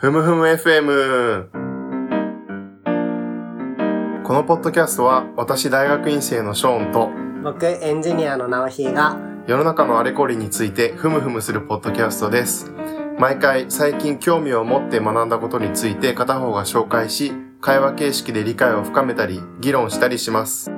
ふむふむ FM。このポッドキャストは私大学院生のショーンと僕、エンジニアの直ひが、世の中のあれこれについてふむふむするポッドキャストです。毎回最近興味を持って学んだことについて片方が紹介し、会話形式で理解を深めたり、議論したりします。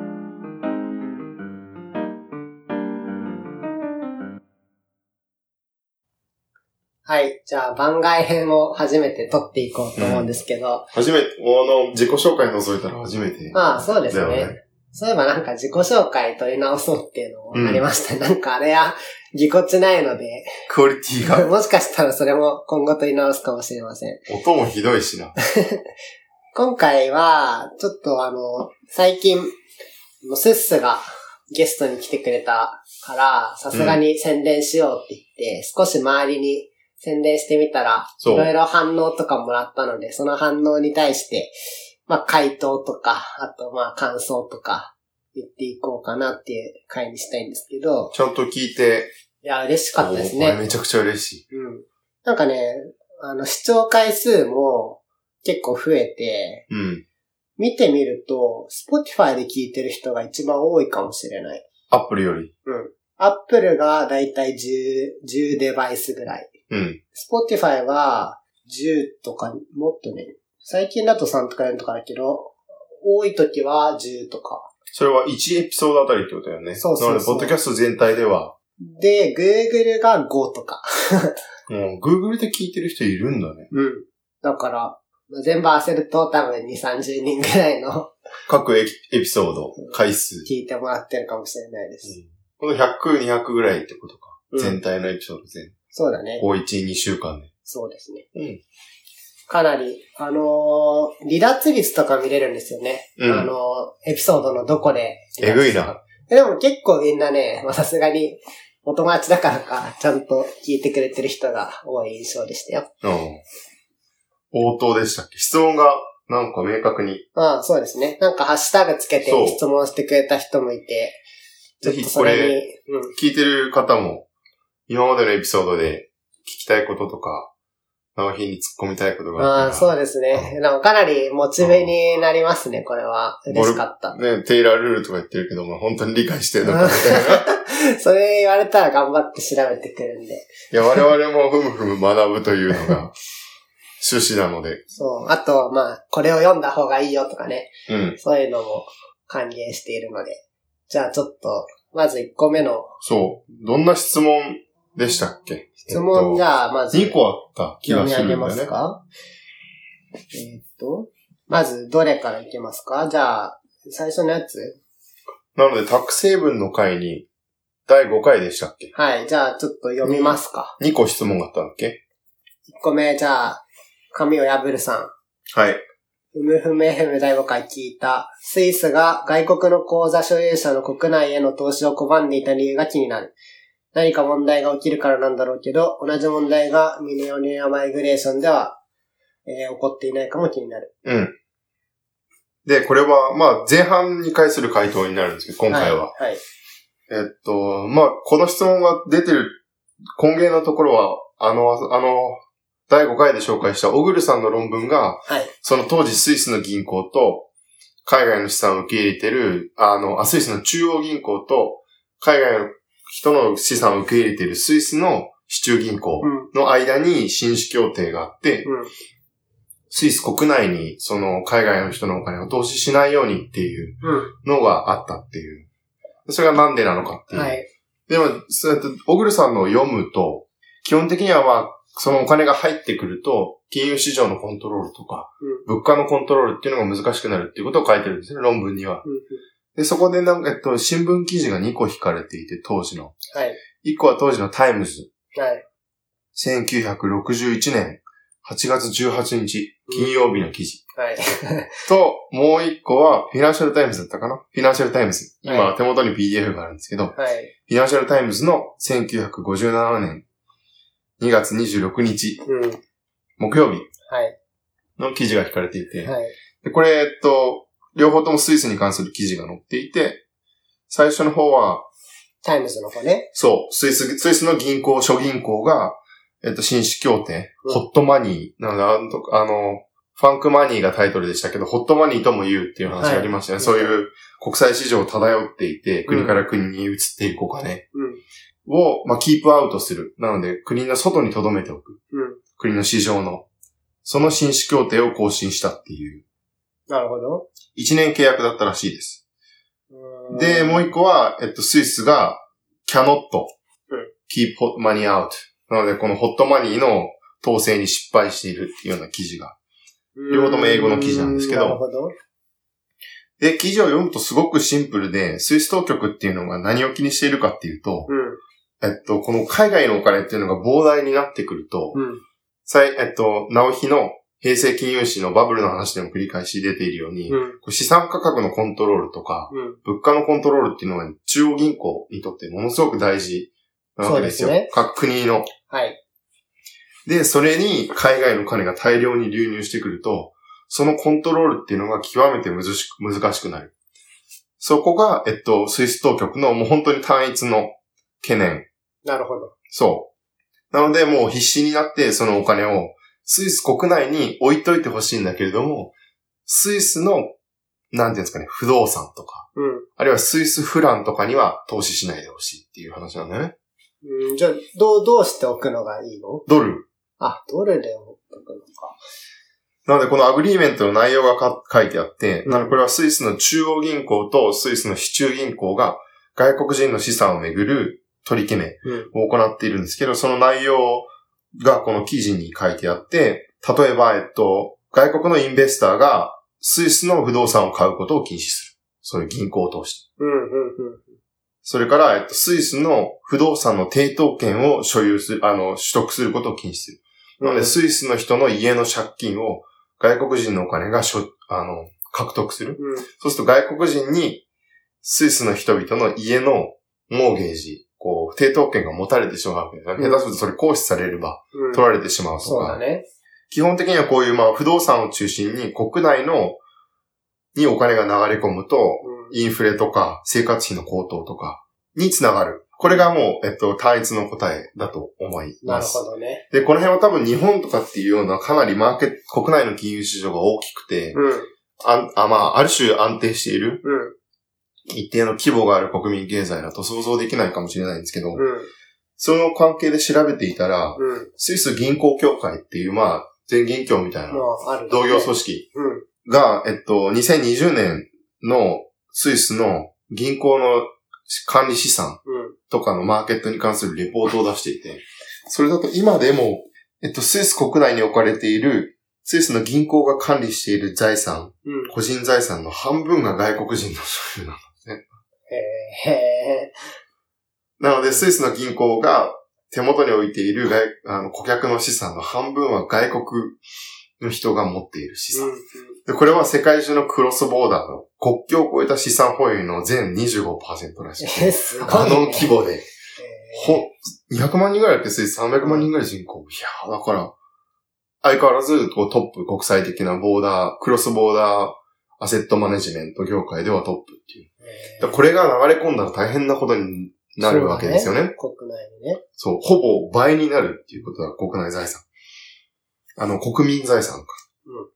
はい。じゃあ、番外編を初めて撮っていこうと思うんですけど、初めて、あの、自己紹介覗いたら初めて。まあ、そうですね。ねそういえばなんか自己紹介取り直そうっていうのもありましたね。なんかあれはぎこちないので、クオリティが？もしかしたらそれも今後取り直すかもしれません。音もひどいしな。今回は、ちょっとあの、最近、スッスがゲストに来てくれたから、さすがに宣伝しようって言って、少し周りに宣伝してみたら、いろいろ反応とかもらったので、その反応に対して、まあ回答とか、あとまあ感想とか言っていこうかなっていう回にしたいんですけど、ちゃんと聞いて、いや、嬉しかったですね。めちゃくちゃ嬉しい。うん。なんかね、あの、視聴回数も結構増えて、うん。見てみると、Spotify で聞いてる人が一番多いかもしれない。アップルより。うん。Apple がだいたい10、10デバイスぐらい。うん。Spotify は10とか、もっとね、最近だと3とか4とかだけど、多い時は10とか。それは1エピソードあたりってことだよね。そうそうそうなので、ポッドキャスト全体では、で、Google が5とか。もう Google で聞いてる人いるんだね。うん。だから、全部合わせると多分2、30人ぐらいの各エピソード、回数。聞いてもらってるかもしれないです。この100、200ぐらいってことか。うん全体のエピソード全。そうだね。こう1、2週間で。そうですね。うんかなり、あのー離脱率とか見れるんですよね。うんあのーエピソードのどこで。えぐいな。でも結構みんなね、まあさすがに、お友達だからか、ちゃんと聞いてくれてる人が多い印象でしたよ。うん。応答でしたっけ？質問が、なんか明確に。ああ、そうですね。なんかハッシュタグつけて質問してくれた人もいて、ぜひこれうん。聞いてる方も、今までのエピソードで聞きたいこととか、直日に突っ込みたいことがああ。そうですね。でもかなりモチベになりますね、これは。嬉しかった。ね、テイラールールとか言ってるけど、まあ本当に理解してるのかみたいな。それ言われたら頑張って調べてくるんで。いや、我々もふむふむ学ぶというのが趣旨なので。そう。あと、まあ、これを読んだ方がいいよとかね。うん。そういうのも歓迎しているので。じゃあちょっと、まず1個目のそう。どんな質問でしたっけ？質問じゃゃあ、まず、2個あった気が読み上げまするんだよね。すか？えーっと、まず、どれからいけますか？じゃあ、最初のやつなので、タック成分の回に、第5回でしたっけ？はい。じゃあ、ちょっと読みますか。?2 個質問があったんだっけ？1個目、じゃあ、紙を破るさん。はい。ふむふむ FM 第5回聞いた。スイスが外国の口座所有者の国内への投資を拒んでいた理由が気になる。何か問題が起きるからなんだろうけど、同じ問題がミネオネアマイグレーションでは、えー起こっていないかも気になる。うん。で、これは、まあ、前半に対する回答になるんですけど、今回は。はい。はい。えっと、まあ、この質問が出てる根源のところは、あの、あの、第5回で紹介したオグルさんの論文が、はい。その当時スイスの銀行と、海外の資産を受け入れてる、あの、あスイスの中央銀行と、海外の人の資産を受け入れてるスイスの市中銀行うん。の間に紳士協定があって、うん。スイス国内にその海外の人のお金を投資しないようにっていううん。のがあったっていう。それがなんでなのかっていう。はい。でも、そうやって、小栗さんのを読むと、基本的にはまあ、そのお金が入ってくると、金融市場のコントロールとか、物価のコントロールっていうのが難しくなるっていうことを書いてるんですね、論文には。うん。で、そこでなんか、えっと、新聞記事が2個引かれていて、当時の。はい。1個は当時のタイムズ。はい。1961年8月18日、金曜日の記事。はい。と、もう1個は、フィナンシャルタイムズだったかな？フィナンシャルタイムズ。今、は手元に PDF があるんですけど、はい。フィナンシャルタイムズの1957年2月26日、うん。木曜日はい。の記事が引かれていて、はい。でこれ、えっと、両方ともスイスに関する記事が載っていて、最初の方は、タイムズの方ね。そう、スイス、スイスの銀行、諸銀行が、えっと、紳士協定、うん hot money、なんだあの、ファンクマニーがタイトルでしたけど、ホットマニーとも言うっていう話がありましたね。はいそういう国際市場を漂っていて、うん国から国に移っていくお金うん。を、まあ、キープアウトする。なので、国の外に留めておく。うん。国の市場の。その紳士協定を更新したっていう、なるほど。1年契約だったらしいです。で、もう一個は、えっと、スイスが cannot うん keep hot money out。なので、このホットマニーの統制に失敗しているっていうような記事が。両方とも英語の記事なんですけどなるほど。で、記事を読むとすごくシンプルで、スイス当局っていうのが何を気にしているかっていうと、うん。えっと、この海外のお金っていうのが膨大になってくると、うん。さいえっと、直日の平成金融史のバブルの話でも繰り返し出ているように、うん。資産価格のコントロールとか、うん。物価のコントロールっていうのは中央銀行にとってものすごく大事なわけですよ。すね各国の。はい。で、それに海外の金が大量に流入してくると、そのコントロールっていうのが極めて難しくなる。そこが、えっと、スイス当局のもう本当に単一の懸念。なるほど。そう。なので、もう必死になってそのお金をスイス国内に置いといてほしいんだけれども、スイスの、なんていうんですかね、不動産とか、うん。あるいはスイスフランとかには投資しないでほしいっていう話なんだよね。うん、じゃあ、どう、どうしておくのがいいの？ドル。あ、ドルでおくのか。なので、この agreement の内容がか書いてあって、うんなのでこれはスイスの中央銀行とスイスの市中銀行が外国人の資産をめぐる取り決めうん。を行っているんですけど、その内容がこの記事に書いてあって、例えば、えっと、外国の investor がスイスの不動産を買うことを禁止する。そういう銀行を通して。うん、うん、うん。それから、えっと、スイスの不動産の抵当権を所有する、あの、取得することを禁止する。なので、スイスの人の家の借金を外国人のお金がしょ、あの、獲得する。うん。そうすると外国人にスイスの人々の家のモーゲージ、こう、抵当権が持たれてしまうわけです下手するとそれ行使されればうん。取られてしまうとか。そうだね。基本的にはこういうまあ不動産を中心に国内のにお金が流れ込むと、うん。インフレとか生活費の高騰とかにつながる。これがもう、えっと、単一の答えだと思いなるます。ほどね。で、この辺は多分日本とかっていうようなかなりマーケット、国内の金融市場が大きくて、うん。あんあまあ、ある種安定している、うん。一定の規模がある国民経済だと想像できないかもしれないんですけど、うん。その関係で調べていたら、うん。スイス銀行協会っていう、まあ、全銀協みたいな同業組織うん。が、えっと、2020年のスイスの銀行の管理資産うん。とかのマーケットに関するレポートを出していて、それだと今でも、えっと、スイス国内に置かれている、スイスの銀行が管理している財産、うん。個人財産の半分が外国人の所有なの。へえ。なので、スイスの銀行が手元に置いている外あの顧客の資産の半分は外国の人が持っている資産。うん。でこれは世界中のクロスボーダーの国境を越えた資産保有の全25%らしい。え、すごい、ね。あの規模で。へほ、200万人ぐらいだっけスイス300万人ぐらい人口。いやーだから、相変わらずこうトップ、国際的なボーダー、クロスボーダーアセットマネジメント業界ではトップっていう。これが流れ込んだら大変なことになるわけですよね。国内にね。そう、ほぼ倍になるっていうことは国内財産。あの、国民財産か。うん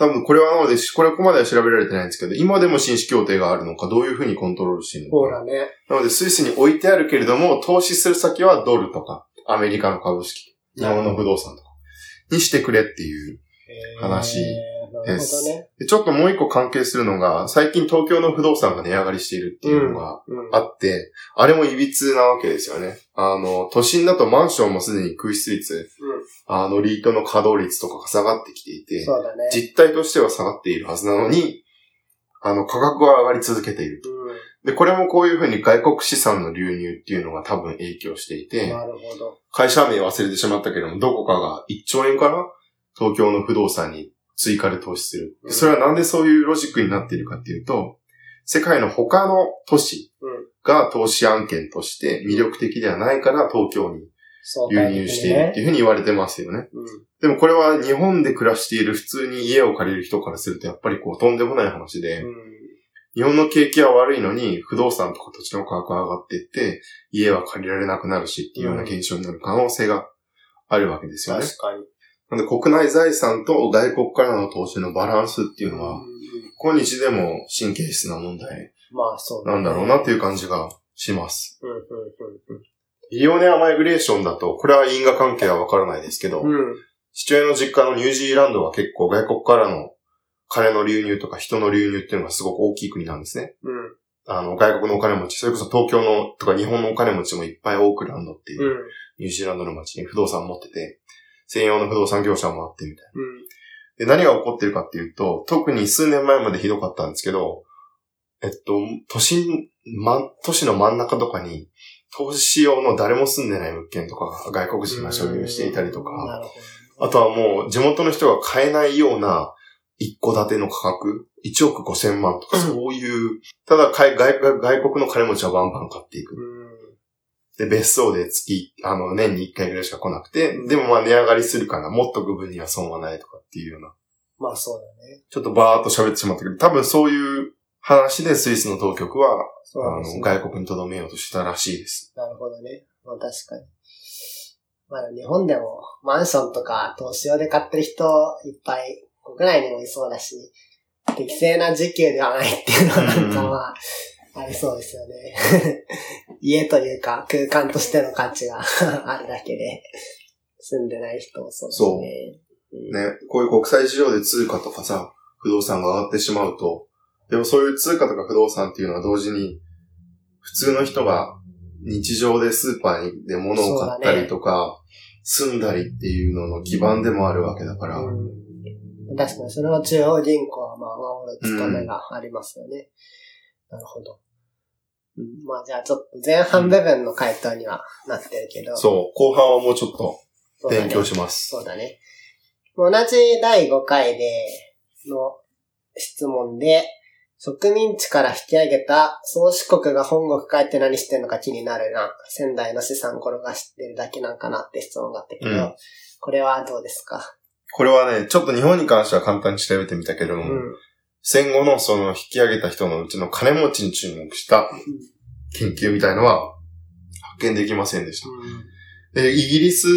多分これはなので、これここまでは調べられてないんですけど、今でも紳士協定があるのか、どういうふうにコントロールしているのか。そうだね。なので、スイスに置いてあるけれども、投資する先はドルとか、アメリカの株式、日本の不動産とか、にしてくれっていう。話なるほどね。でちょっともう一個関係するのが、最近東京の不動産が値上がりしているっていうのがうん。あって、あれも歪なわけですよね。あの、都心だとマンションもすでに空室率、あの、リートの稼働率とかが下がってきていて、ね。実態としては下がっているはずなのに、あの、価格は上がり続けている。で、これもこういうふうに外国資産の流入っていうのが多分影響していうん。て、なるほど。会社名忘れてしまったけども、どこかが1兆円かな？東京の不動産に追加で投資する。うんそれはなんでそういうロジックになっているかっていうと、世界の他の都市うん。が投資案件として魅力的ではないから東京に流入しているっていうふうに言われてますよね。うん。でもこれは日本で暮らしている普通に家を借りる人からするとやっぱりこうとんでもない話で、うん。日本の景気は悪いのに不動産とか土地の価格が上がっていって家は借りられなくなるしっていうような現象になる可能性があるわけですよね。確かに。なんで国内財産と外国からの投資のバランスっていうのは、今日でも神経質な問題まあそうなんだろうなっていう。感じがします。うんうんビリオネアマイグレーションだと、これは因果関係はわからないですけど。父親の実家のニュージーランドは結構外国からの金の流入とか人の流入っていうのがすごく大きい国なんですね。うん。あの、外国のお金持ち、それこそ東京のとか日本のお金持ちもいっぱいオークランドっていう、うん。ニュージーランドの町に不動産持ってて、専用の不動産業者もあってみたいな。うん。で、何が起こってるかっていうと、特に数年前までひどかったんですけど、えっと、都心、ま、都市の真ん中とかに、投資用の誰も住んでない物件とかが外国人が所有していたりとか、あとはもう地元の人が買えないような一戸建ての価格、1億5千万とかそういう、ただ外国の金持ちはバンバン買っていく。で、別荘で月、あの、年に1回ぐらいしか来なくて、うんでもまあ値上がりするから、もっと区分には損はないとかっていうような、まあそうだね。ちょっとバーっと喋ってしまったけど、多分そういう話でスイスの当局は、あの。外国に留めようとしたらしいです。なるほどね。まあ確かに。まあ日本でもマンションとか投資用で買ってる人いっぱい国内にもいそうだし、適正な時給ではないっていうのはなんかまあ、ありそうですよね。家というか空間としての価値が あるだけで、住んでない人もそうですね。うんね、こういう国際市場で通貨とかさ、不動産が上がってしまうと、でもそういう通貨とか不動産っていうのは同時に、普通の人が日常でスーパーで物を買ったりとか、住んだりっていうのの基盤でもあるわけだから、うん確かに、それは中央銀行はまあ守る務めがありますよね。なるほど。うんまあじゃあちょっと前半部分の回答にはなってるけど。そう、後半はもうちょっと勉強します。そうだね。同じ第5回での質問で、植民地から引き上げた宗主国が本国帰って何してんのか気になるな。仙台の資産転がしてるだけなんかなって質問があったけど、うんこれはどうですか？これはね、ちょっと日本に関しては簡単に調べてみたけども、うん。戦後のその引き上げた人のうちの金持ちに注目した研究みたいのは発見できませんでした。で、イギリス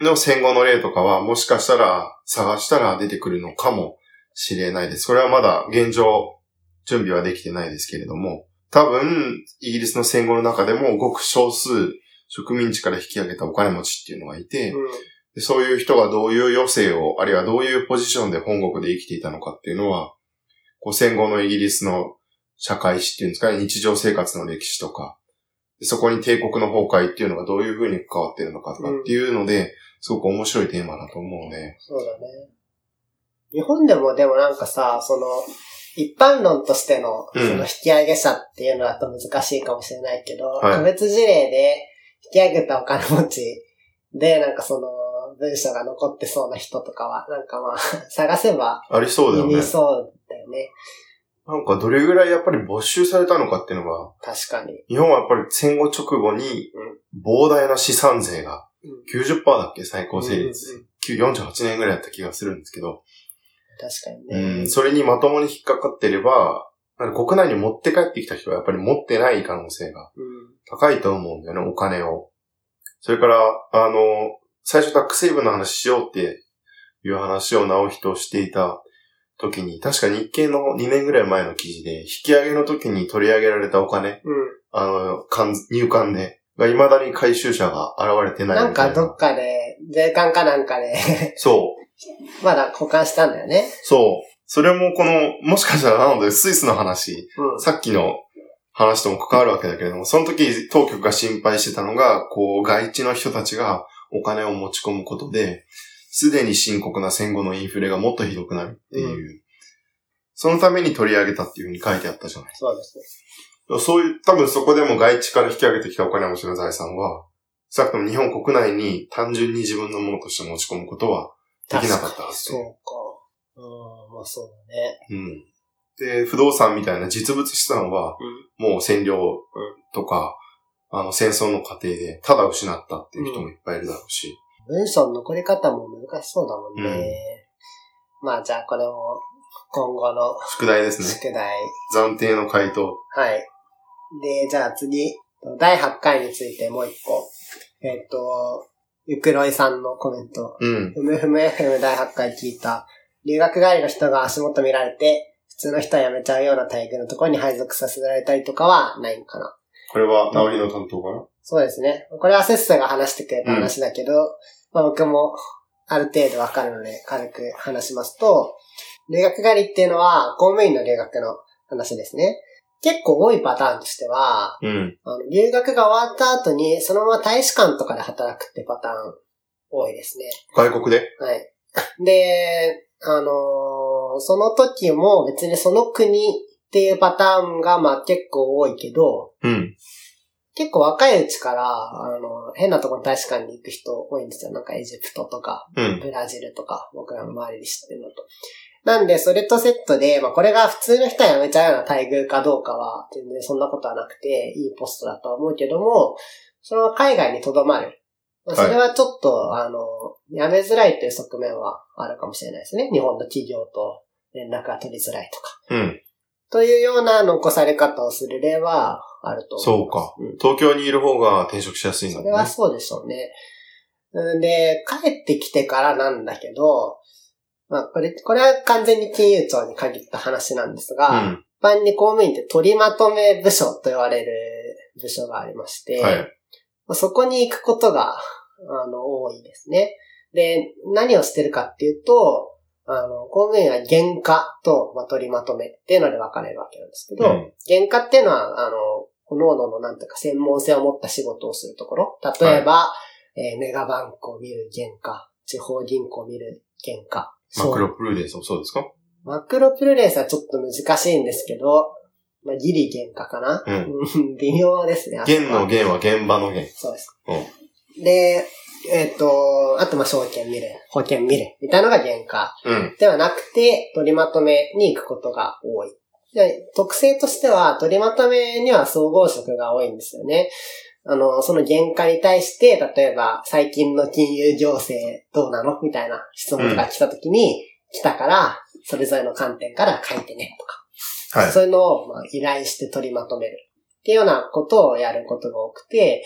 の戦後の例とかはもしかしたら探したら出てくるのかもしれないです。これはまだ現状準備はできてないですけれども、多分イギリスの戦後の中でもごく少数植民地から引き上げたお金持ちっていうのがいて、そういう人がどういう余生を、あるいはどういうポジションで本国で生きていたのかっていうのは、こう戦後のイギリスの社会史っていうんですかね、日常生活の歴史とか、でそこに帝国の崩壊っていうのがどういうふうに関わっているのかとかっていうので、すごく面白いテーマだと思うね。そうだね。日本でもでもなんかさ、その、一般論としての、うんその引き上げ者っていうのだと難しいかもしれないけど、はい個別事例で引き上げたお金持ちで、なんかその、文章が残ってそうな人とかは、なんかまあ、探せばありそうだよね。そうだよね。なんかどれぐらいやっぱり没収されたのかっていうのが、確かに。日本はやっぱり戦後直後に膨大な資産税がうん90%だっけ最高成率うんうん。48年ぐらいやった気がするんですけど、確かにうね。ん、それにまともに引っかかってれば、国内に持って帰ってきた人はやっぱり持ってない可能性がうん高いと思うんだよね、お金を。それから、あの、最初タックセイブの話しようっていう話を直人していた時に、確か日経の2年ぐらい前の記事で、引き上げの時に取り上げられたお金、うん。あの、関入管で、が未だに回収者が現れてないなんみたいな。かどっかで、税関かなんかで、そう。まだ保管したんだよね。そう。それもこの、もしかしたらなのでスイスの話、うん。さっきの話とも関わるわけだけれども、その時当局が心配してたのが、こう、外地の人たちがお金を持ち込むことで、すでに深刻な戦後のインフレがもっとひどくなるっていう、そのために取り上げたっていうふうに書いてあったじゃない。そうですね。そういう、多分そこでも外地から引き上げてきたお金持ちの財産は、少なくとも日本国内に単純に自分のものとして持ち込むことはできなかったはずで。そうか。うん、まあそうだね。うん。で、不動産みたいな実物資産は、もう占領とか、あの戦争の過程でただ失ったっていう人もいっぱいいるだろうし。文章の残り方も難しそうだもんね。まあじゃあこれも今後の宿題ですね。宿題。暫定の回答。はい。で、じゃあ次、第8回についてもう一個。えっと、ゆくろいさんのコメント。うん。ふむふむ FM 第8回聞いた。留学帰りの人が足元見られて、普通の人は辞めちゃうような待遇のところに配属させられたりとかはないのかな。これは、直りの担当かな？そうですね。これはセッサが話してくれた話だけど、まあ僕もある程度わかるので軽く話しますと、留学帰りっていうのは公務員の留学の話ですね。結構多いパターンとしては、うん。あの留学が終わった後にそのまま大使館とかで働くってパターン多いですね。外国で？はい。で、あのーその時も別にその国っていうパターンがまあ結構多いけど、うん。結構若いうちから、あの、変なところに大使館に行く人多いんですよ。なんかエジプトとか、うん。ブラジルとか、僕らの周りで知ってるのと。なんで、それとセットで、まあこれが普通の人は辞めちゃうような待遇かどうかは、全然そんなことはなくて、いいポストだとは思うけども、その海外に留まる。まあそれはちょっと、あの、辞めづらいという側面はあるかもしれないですね。日本の企業と連絡が取りづらいとか。うん。というような残され方をする例はあると思います。そうかうん東京にいる方が転職しやすいんだね。れはそうでしょうね。うんで、帰ってきてからなんだけど、まあ、これ、これは完全に金融庁に限った話なんですが、うん。一般に公務員って取りまとめ部署と言われる部署がありまして、はい。まあそこに行くことが、あの、多いですね。で、何をしてるかっていうと、あの、公務員は原価と、まあ、取りまとめっていうので分かれるわけなんですけど、うん原価っていうのは、あの、各々のなんていうか専門性を持った仕事をするところ。例えば、えーメガバンクを見る原価、地方銀行を見る原価。マクロプルーデンスもそうですか？マクロプルレースはちょっと難しいんですけど、まあ、ギリ原価かな。うんうん微妙ですね。あそこは現の現は現場の現。そうです。うで、えっ、と、あと、まあ、証券見る、保険見る、みたいなのが原価うん。ではなくて、取りまとめに行くことが多い。で特性としては、取りまとめには総合職が多いんですよね。あの、その原価に対して、例えば、最近の金融情勢どうなの？みたいな質問が来た時に、来たから、それぞれの観点から書いてね、とか。はい。そういうのをまあ依頼して取りまとめる。っていうようなことをやることが多くて、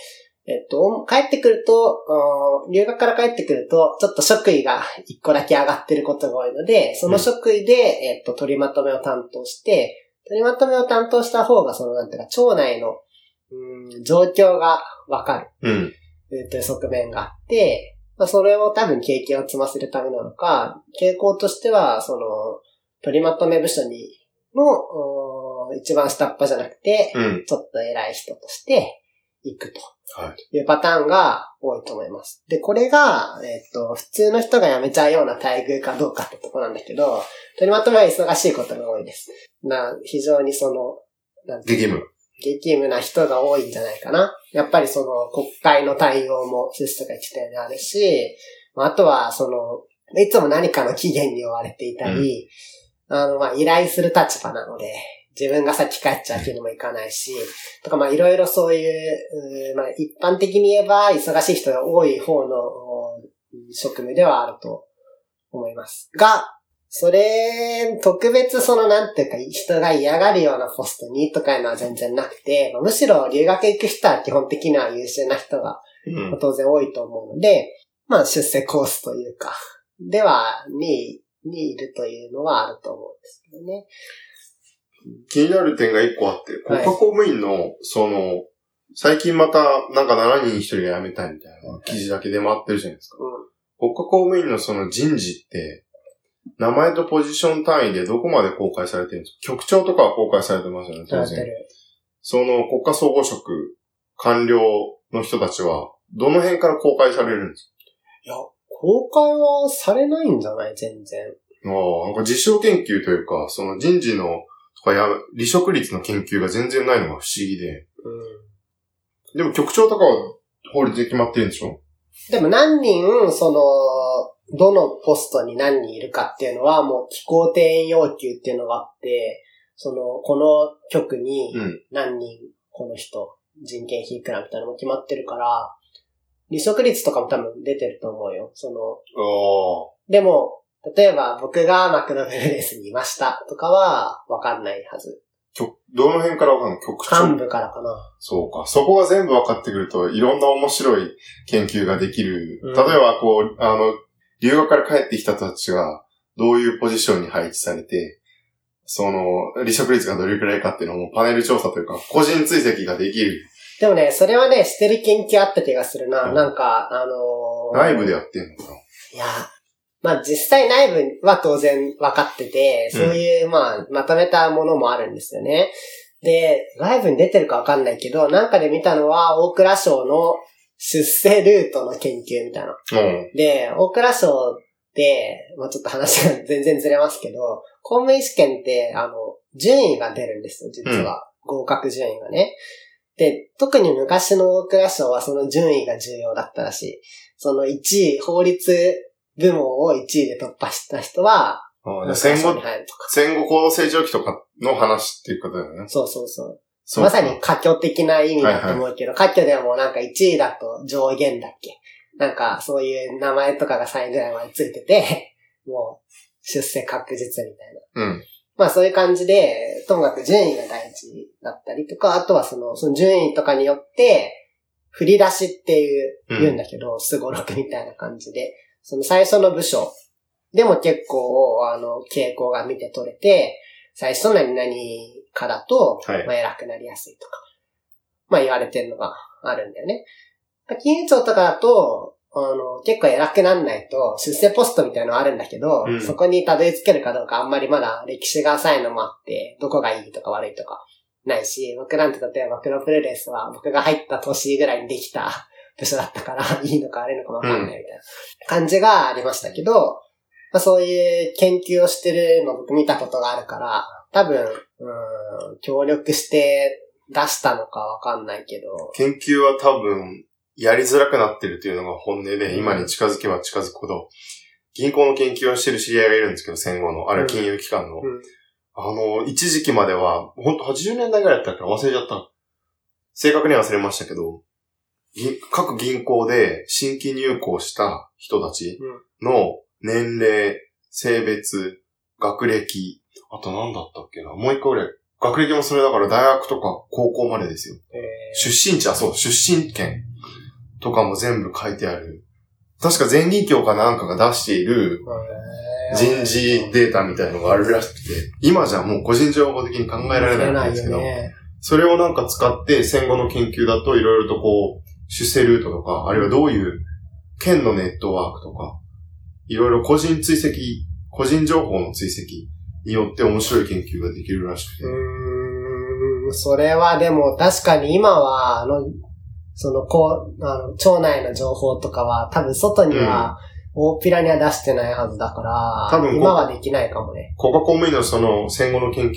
えっと、帰ってくると、うん留学から帰ってくると、ちょっと職位が一個だけ上がってることが多いので、その職位で、えっと、取りまとめを担当して、取りまとめを担当した方が、その、なんていうか、町内の、うん状況がわかる。うん。えーという側面があって、まあ、それを多分経験を積ませるためなのか、傾向としては、その、取りまとめ部署にの、一番下っ端じゃなくて、うん。ちょっと偉い人として行くとはい。いうパターンが多いと思います。で、これが、えっ、と、普通の人が辞めちゃうような待遇かどうかってとこなんだけど、取りまとめは忙しいことが多いです。な、非常にその、なんていう激務。激務な人が多いんじゃないかな。やっぱりその国会の対応もシストが言ってたようにあるし、まああとはその、いつも何かの期限に追われていたり、あの、まあ依頼する立場なので、自分が先帰っちゃうわけにもいかないし、とかまあいろいろそういう、うーまあ一般的に言えば忙しい人が多い方のお職務ではあると思います。が、それ、特別そのなんていうか人が嫌がるようなポストにとかいうのは全然なくて、まあむしろ留学行く人は基本的には優秀な人がうん。当然多いと思うので、まあ出世コースというか、では、に、にいるというのはあると思うんですけどね。気になる点が一個あって、国はい。家公務員の、その、最近また、なんか7人に1人が辞めたいみたいな記事だけ出回ってるじゃないですか。うん。国家公務員のその人事って、名前とポジション単位でどこまで公開されてるんですか？局長とかは公開されてますよね、当然。その国家総合職、官僚の人たちは、どの辺から公開されるんですいや、公開はされないんじゃない？全然。かああ、なんか実証研究というか、その人事の、とかや、離職率の研究が全然ないのが不思議で。うん。でも局長とかは法律で決まってるんでしょ？でも何人、その、どのポストに何人いるかっていうのは、もう、機構定員要求っていうのがあって、その、この局にうん。何人、この人、人件費いくらみたいなのも決まってるから、離職率とかも多分出てると思うよ。その、あでも、例えば僕がマクドナルドレースにいましたとかはわかんないはず。曲、どの辺からわかんない曲調幹部からかな。そうか。そこが全部分かってくると、いろんな面白い研究ができる。うん例えば、こう、あの、留学から帰ってきた人たちが、どういうポジションに配置されて、その、離職率がどれくらいかっていうのもパネル調査というか、個人追跡ができる。でもね、それはね、してる研究あった気がするな。うんなんか、あのー内部でやってんのかいや、まあ実際内部は当然分かってて、そういう、まあ、まとめたものもあるんですよね。で、外部に出てるか分かんないけど、なんかで見たのは、大蔵省の出世ルートの研究みたいな。なうん。で、大蔵省って、まあちょっと話が 全然ずれますけど、公務員試験って、あの、順位が出るんですよ、実は。合格順位がね。で、特に昔の大蔵省はその順位が重要だったらしい。その1位、法律部門を1位で突破した人は、戦後に、入るとか。戦後高度成長期とかの話っていうことだよね。そうそうそう。そうまさに過去的な意味だと思うけど、過去でもなんか1位だと上限だっけ？なんかそういう名前とかが3位ぐらいまでついてて、もう出世確実みたいな。うん。まあそういう感じで、ともかく順位が大事だったりとか、あとはその、その順位とかによって、振り出しっていう、うん言うんだけど、すごろくみたいな感じで、その最初の部署でも結構、あの、傾向が見て取れて、最初の何々かだと、はい。まあ偉くなりやすいとか、まあ言われてるのがあるんだよね。金融庁とかだと、あの、結構偉くなんないと、出世ポストみたいなのあるんだけど、うん。そこにたどり着けるかどうかあんまりまだ歴史が浅いのもあって、どこがいいとか悪いとかないし、僕なんて例えばプロプロレスは僕が入った年ぐらいにできた部署だったから、いいのか悪いのかわかんないみたいな感じがありましたけど、まあ、そういう研究をしてるの僕見たことがあるから、多分、うん、協力して出したのかわかんないけど、研究は多分、やりづらくなってるっていうのが本音で、今に近づけば近づくほど、銀行の研究をしてる知り合いがいるんですけど、戦後の、あるいは金融機関の。うん。あの、一時期までは、本当80年代ぐらいだったから忘れちゃった。正確には忘れましたけど、銀各銀行で新規入行した人たちの年齢、性別、学歴、あと何だったっけなもう一個ぐらい。学歴もそれだから大学とか高校までですよ。え出身地、あ、そう、出身県とかも全部書いてある。確か全銀協かなんかが出しているー人事データみたいのがあるらしくて、今じゃもう個人情報的に考えられないんですけど、ね。それをなんか使って戦後の研究だといろいろとこう、出世ルートとか、あるいはどういう県のネットワークとか、いろいろ個人追跡、個人情報の追跡によって面白い研究ができるらしくて。うーん、それはでも確かに今は、あの、その、こう、あの、町内の情報とかは多分外には、大っぴらには出してないはずだから、多分こう今はできないかもね。国家公務員のその戦後の研究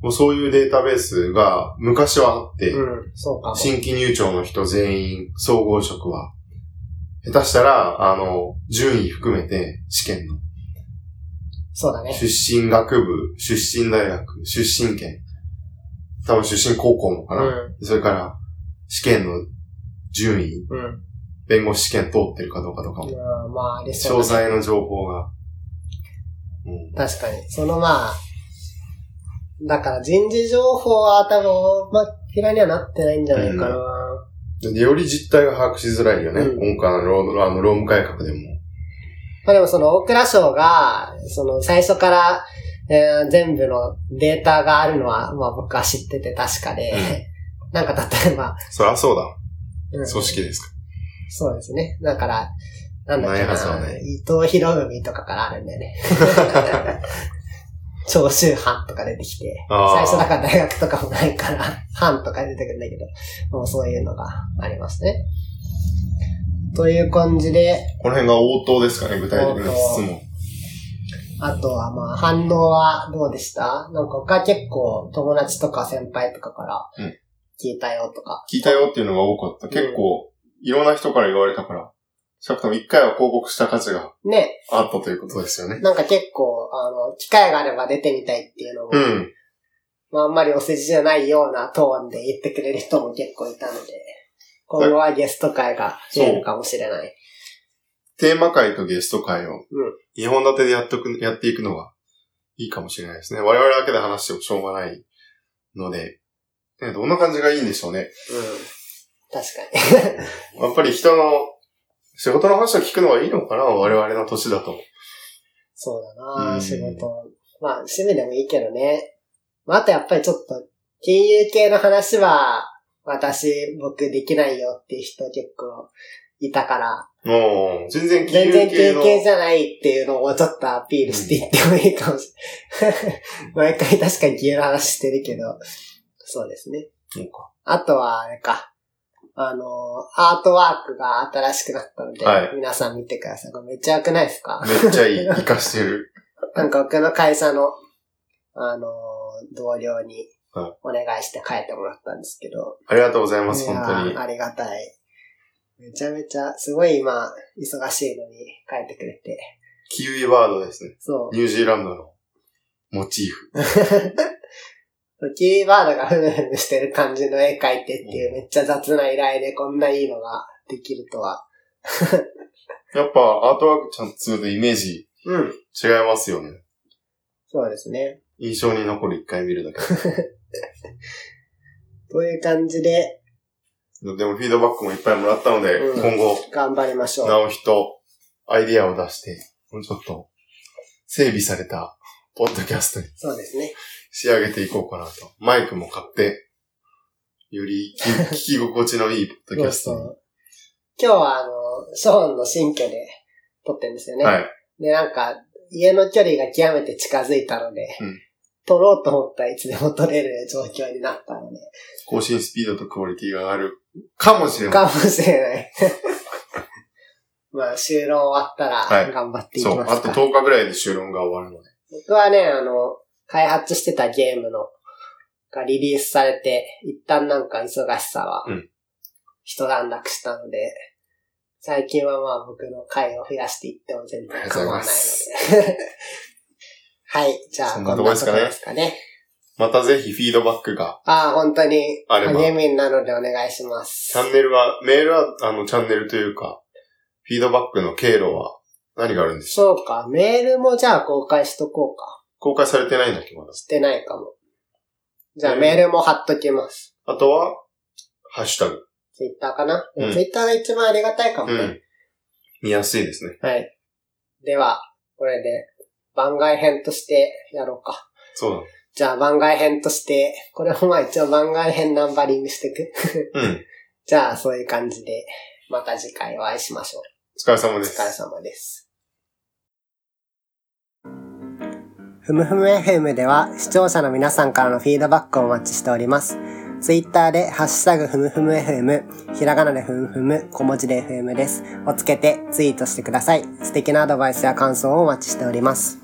もうそういうデータベースが昔はあって、うん、そうかも。新規入庁の人全員総合職は、下手したら、あの、順位含めて試験のそうだね。出身学部、出身大学、出身県、多分出身高校もかな。うん、それから、試験の順位、うん。弁護士試験通ってるかどうかとかも、うんまあ、あり詳そうだね。細の情報が。うん、確かに。そのまあ、だから人事情報は多分、まあ、ピラにはなってないんじゃないかな。でより実態が把握しづらいよね。うん今回の労あの労務改革でも。まあでもその大蔵省が、その最初から、えー全部のデータがあるのは、まあ僕は知ってて確かで、なんか例えば、そりゃそうだ。うん組織ですか。そうですね。だから、なんだっけないはずはな、ない伊藤博文とかからあるんだよね。長州藩とか出てきて、最初だから大学とかもないから、藩とか出てくるんだけど、もうそういうのがありますね。という感じで、この辺が応答ですかね、具体的な質問。あとはまあ反応はどうでした？なんか他結構友達とか先輩とかからうん聞いたよとか。聞いたよっていうのが多かった。結構、いろんな人から言われたから、少なくとも一回は広告した価値がね、あったということですよね。なんか結構、あの、機会があれば出てみたいっていうのも、うん。まああんまりお世辞じゃないようなトーンで言ってくれる人も結構いたので、今後はゲスト会が増えるかもしれない。テーマ会とゲスト会を、ん日本立てでやっとく、やっていくのがいいかもしれないですね。我々だけで話してもしょうがないので、ね、どんな感じがいいんでしょうね。うん。確かに。やっぱり人の仕事の話を聞くのがいいのかな？我々の年だと。そうだな、うん仕事。まあ、趣味でもいいけどね。まあ、あとやっぱりちょっと、金融系の話は、私、僕できないよっていう人結構いたから、もう、全然金融全然系の。経験じゃないっていうのをちょっとアピールしていってもいいかもしれない。毎回確かに金融の話してるけど、そうですね。そうかあとは、あれか。あの、アートワークが新しくなったので、はい皆さん見てください。これめっちゃ良くないですか？めっちゃいい。活かしてる。なんか僕の会社の、あの、同僚にはいお願いして書いてもらったんですけど。ありがとうございます、いや本当にー。ありがたい。めちゃめちゃ、すごい今、忙しいのに書いてくれて。キウイワードですね。そう。ニュージーランドのモチーフ。キーワードがふむふむしてる感じの絵描いてっていうめっちゃ雑な依頼でこんないいのができるとは。やっぱアートワークちゃんとするとイメージうん。違いますよね。そうですね。印象に残る一回見るだけ。という感じででもフィードバックもいっぱいもらったので、うん今後、頑張りましょう。直人、アイディアを出して、もうちょっと、整備された、ポッドキャストにそうですね。仕上げていこうかなと。マイクも買って、より 聞き心地のいいポッドキャスト今日はあの、ショーンの新居で撮ってるんですよね。はい。で、なんか、家の距離が極めて近づいたので、うん撮ろうと思ったらいつでも撮れる状況になったので、更新スピードとクオリティが上がるかもしれない。かもしれない。まあ、収録終わったはいら頑張っていきそう。ますか。あと10日ぐらいで収録が終わるので。僕はね、あの、開発してたゲームの、がリリースされて、一旦なんか忙しさはうん、一段落したので、最近はまあ僕の回を増やしていっても全然構わないので。はい、じゃあ、そんなとこですかねかね。またぜひフィードバックが、ああ、本当に励みになるのでお願いします。チャンネルは、メールは、あの、チャンネルというか、フィードバックの経路は何があるんでしょうそうか、メールもじゃあ公開しとこうか。公開されてないんだっけ、まだ。してないかも。じゃあえーメールも貼っときます。あとは、ハッシュタグ。ツイッターかな、うんツイッターが一番ありがたいかもね。うん。見やすいですね。はい。では、これで番外編としてやろうか。そうだ。じゃあ番外編として、これもまあ一応番外編ナンバリングしていく。うん。じゃあそういう感じで、また次回お会いしましょう。お疲れ様おです疲。れ様です。ふむふむ FM では視聴者の皆さんからのフィードバックをお待ちしております。ツイッターでハッシュタグふむふむ FM、ひらがなでふむふむ、小文字で FM です。をつけてツイートしてください。素敵なアドバイスや感想をお待ちしております。